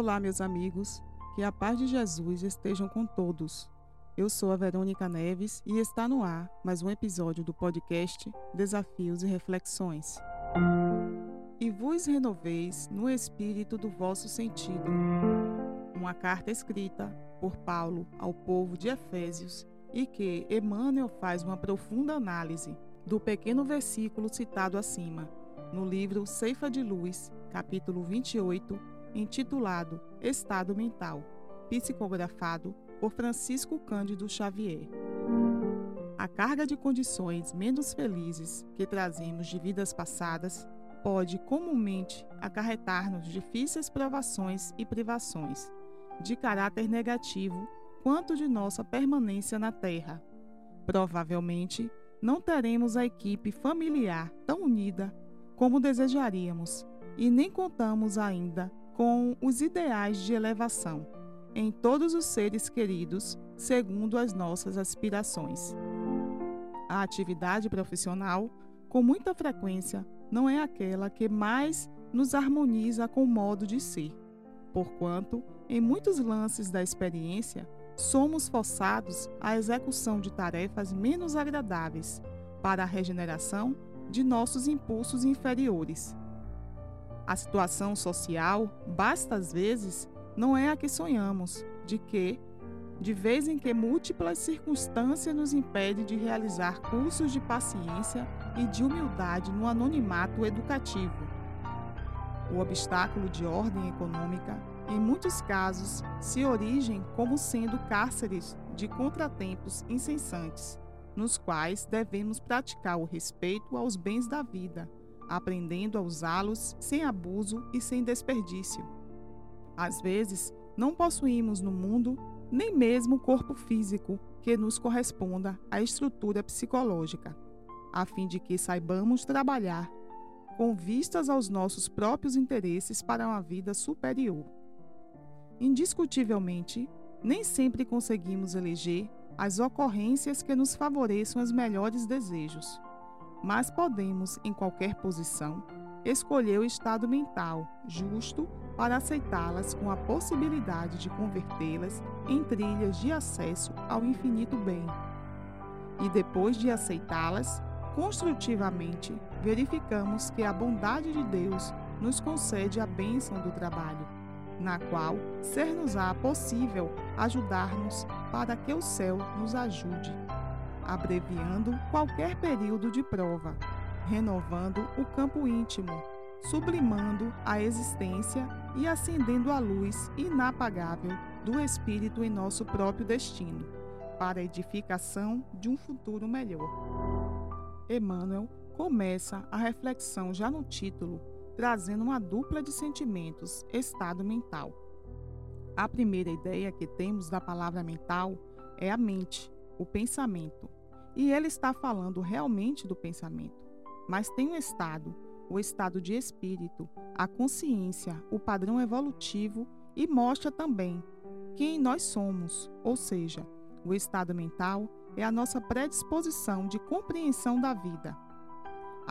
Olá, meus amigos. Que a paz de Jesus estejam com todos. Eu sou a Verônica Neves e está no ar mais um episódio do podcast Desafios e Reflexões. E vos renoveis no espírito do vosso sentido. Uma carta escrita por Paulo ao povo de Efésios e que Emmanuel faz uma profunda análise do pequeno versículo citado acima, no livro Ceifa de Luz, capítulo 28, intitulado Estado Mental, psicografado por Francisco Cândido Xavier. A carga de condições menos felizes que trazemos de vidas passadas pode comumente acarretar-nos difíceis provações e privações, de caráter negativo quanto de nossa permanência na Terra. Provavelmente, não teremos a equipe familiar tão unida como desejaríamos e nem contamos ainda com os ideais de elevação em todos os seres queridos, segundo as nossas aspirações. A atividade profissional, com muita frequência, não é aquela que mais nos harmoniza com o modo de ser, porquanto, em muitos lances da experiência, somos forçados à execução de tarefas menos agradáveis para a regeneração de nossos impulsos inferiores. A situação social, basta às vezes, não é a que sonhamos, de que, de vez em que múltiplas circunstâncias nos impedem de realizar cursos de paciência e de humildade no anonimato educativo. O obstáculo de ordem econômica em muitos casos, se origem como sendo cárceres de contratempos incessantes, nos quais devemos praticar o respeito aos bens da vida, aprendendo a usá-los sem abuso e sem desperdício. Às vezes, não possuímos no mundo nem mesmo o corpo físico que nos corresponda à estrutura psicológica, a fim de que saibamos trabalhar com vistas aos nossos próprios interesses para uma vida superior. Indiscutivelmente, nem sempre conseguimos eleger as ocorrências que nos favoreçam os melhores desejos, mas podemos, em qualquer posição, escolher o estado mental justo para aceitá-las com a possibilidade de convertê-las em trilhas de acesso ao infinito bem. E depois de aceitá-las, construtivamente, verificamos que a bondade de Deus nos concede a bênção do trabalho na qual ser-nos-á possível ajudar-nos para que o céu nos ajude, abreviando qualquer período de prova, renovando o campo íntimo, sublimando a existência e acendendo a luz inapagável do Espírito em nosso próprio destino, para a edificação de um futuro melhor. Emmanuel começa a reflexão já no título trazendo uma dupla de sentimentos, estado mental. A primeira ideia que temos da palavra mental é a mente, o pensamento. E ele está falando realmente do pensamento. Mas tem um estado, o estado de espírito, a consciência, o padrão evolutivo e mostra também quem nós somos, ou seja, o estado mental é a nossa predisposição de compreensão da vida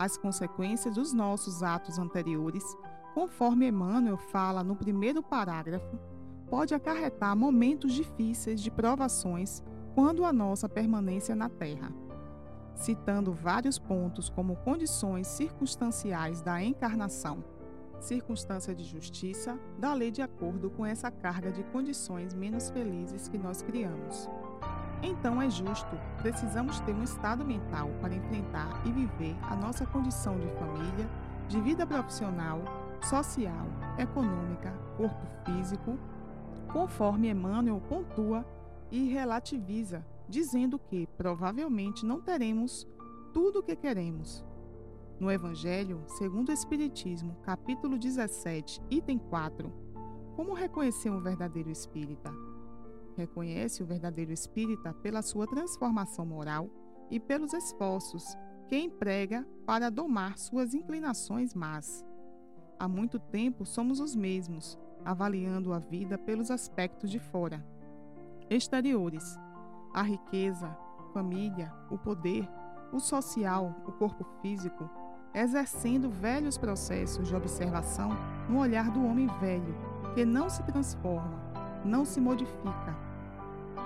as consequências dos nossos atos anteriores, conforme Emmanuel fala no primeiro parágrafo, pode acarretar momentos difíceis de provações quando a nossa permanência na Terra. Citando vários pontos como condições circunstanciais da encarnação, circunstância de justiça, da lei de acordo com essa carga de condições menos felizes que nós criamos. Então é justo, precisamos ter um estado mental para enfrentar e viver a nossa condição de família, de vida profissional, social, econômica, corpo físico, conforme Emmanuel pontua e relativiza, dizendo que provavelmente não teremos tudo o que queremos. No Evangelho, segundo o Espiritismo, capítulo 17, item 4, como reconhecer um verdadeiro espírita? Reconhece o verdadeiro espírita pela sua transformação moral e pelos esforços que emprega para domar suas inclinações más. Há muito tempo somos os mesmos, avaliando a vida pelos aspectos de fora. Exteriores: a riqueza, família, o poder, o social, o corpo físico, exercendo velhos processos de observação no olhar do homem velho, que não se transforma, não se modifica.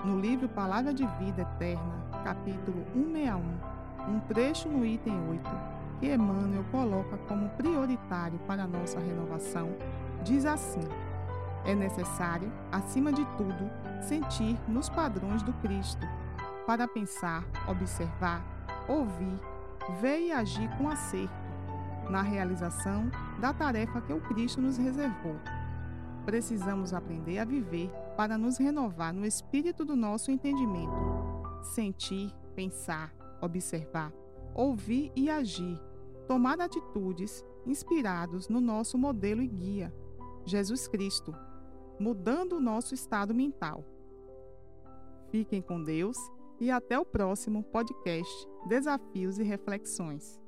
No livro Palavra de Vida Eterna, capítulo 161, um trecho no item 8, que Emmanuel coloca como prioritário para a nossa renovação, diz assim: É necessário, acima de tudo, sentir nos padrões do Cristo, para pensar, observar, ouvir, ver e agir com acerto na realização da tarefa que o Cristo nos reservou. Precisamos aprender a viver para nos renovar no espírito do nosso entendimento. Sentir, pensar, observar, ouvir e agir, tomar atitudes inspirados no nosso modelo e guia, Jesus Cristo, mudando o nosso estado mental. Fiquem com Deus e até o próximo podcast Desafios e Reflexões.